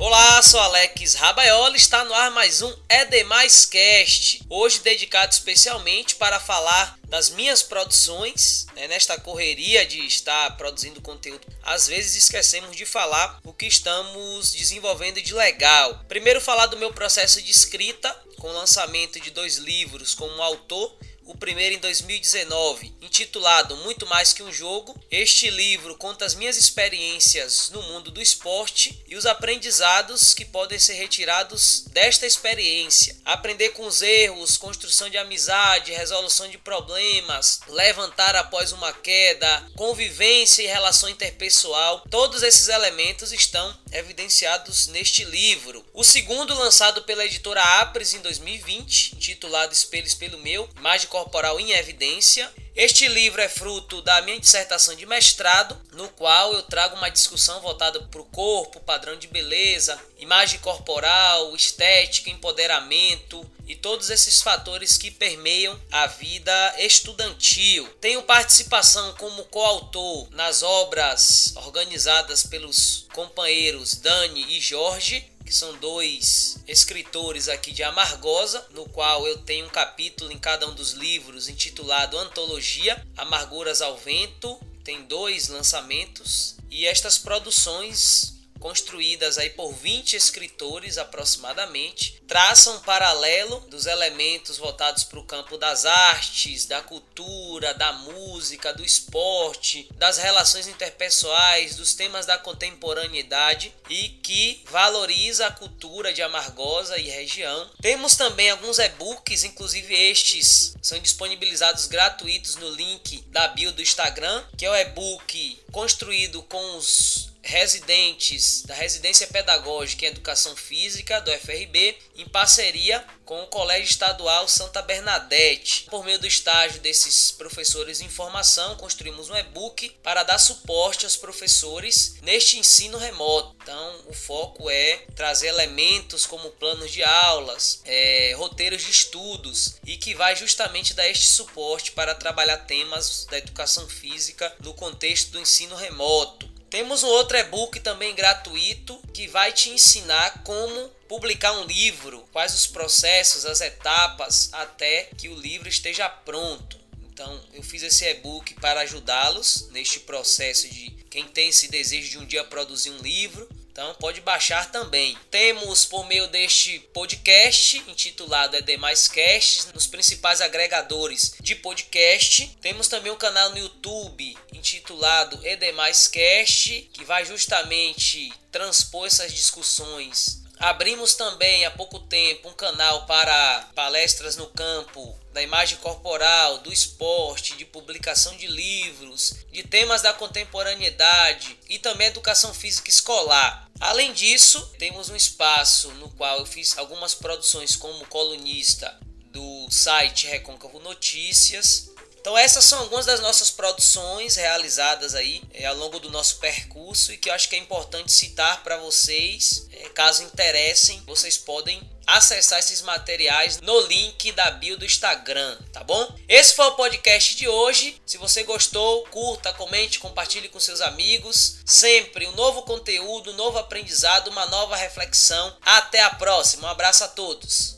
Olá, sou Alex Rabaiola, está no ar mais um É Demais Cast, hoje dedicado especialmente para falar das minhas produções, né, nesta correria de estar produzindo conteúdo. Às vezes esquecemos de falar o que estamos desenvolvendo de legal. Primeiro falar do meu processo de escrita, com o lançamento de dois livros como autor o primeiro em 2019, intitulado Muito Mais Que um Jogo. Este livro conta as minhas experiências no mundo do esporte e os aprendizados que podem ser retirados desta experiência. Aprender com os erros, construção de amizade, resolução de problemas, levantar após uma queda, convivência e relação interpessoal, todos esses elementos estão evidenciados neste livro. O segundo, lançado pela editora Apres em 2020, intitulado Espelho Espelho Meu, Mágico corporal em evidência. Este livro é fruto da minha dissertação de mestrado, no qual eu trago uma discussão voltada para o corpo, padrão de beleza, imagem corporal, estética, empoderamento e todos esses fatores que permeiam a vida estudantil. Tenho participação como coautor nas obras organizadas pelos companheiros Dani e Jorge que são dois escritores aqui de Amargosa, no qual eu tenho um capítulo em cada um dos livros intitulado Antologia Amarguras ao Vento. Tem dois lançamentos e estas produções construídas aí por 20 escritores aproximadamente, traçam um paralelo dos elementos voltados para o campo das artes, da cultura, da música, do esporte, das relações interpessoais, dos temas da contemporaneidade e que valoriza a cultura de Amargosa e região. Temos também alguns e-books, inclusive estes são disponibilizados gratuitos no link da bio do Instagram, que é o e-book construído com os residentes da Residência Pedagógica em Educação Física do FRB, em parceria com o Colégio Estadual Santa Bernadette. Por meio do estágio desses professores em formação, construímos um e-book para dar suporte aos professores neste ensino remoto. Então, o foco é trazer elementos como planos de aulas, é, roteiros de estudos e que vai justamente dar este suporte para trabalhar temas da educação física no contexto do ensino remoto. Temos um outro e-book também gratuito que vai te ensinar como publicar um livro, quais os processos, as etapas até que o livro esteja pronto. Então, eu fiz esse e-book para ajudá-los neste processo de quem tem esse desejo de um dia produzir um livro então pode baixar também. Temos por meio deste podcast intitulado É Demais Casts nos principais agregadores de podcast. Temos também um canal no YouTube intitulado É Demais Cast que vai justamente transpor essas discussões Abrimos também há pouco tempo um canal para palestras no campo da imagem corporal, do esporte, de publicação de livros, de temas da contemporaneidade e também educação física escolar. Além disso, temos um espaço no qual eu fiz algumas produções como colunista do site Recôncavo Notícias então essas são algumas das nossas produções realizadas aí é, ao longo do nosso percurso e que eu acho que é importante citar para vocês, é, caso interessem, vocês podem acessar esses materiais no link da bio do Instagram, tá bom? Esse foi o podcast de hoje. Se você gostou, curta, comente, compartilhe com seus amigos. Sempre um novo conteúdo, um novo aprendizado, uma nova reflexão. Até a próxima. Um abraço a todos.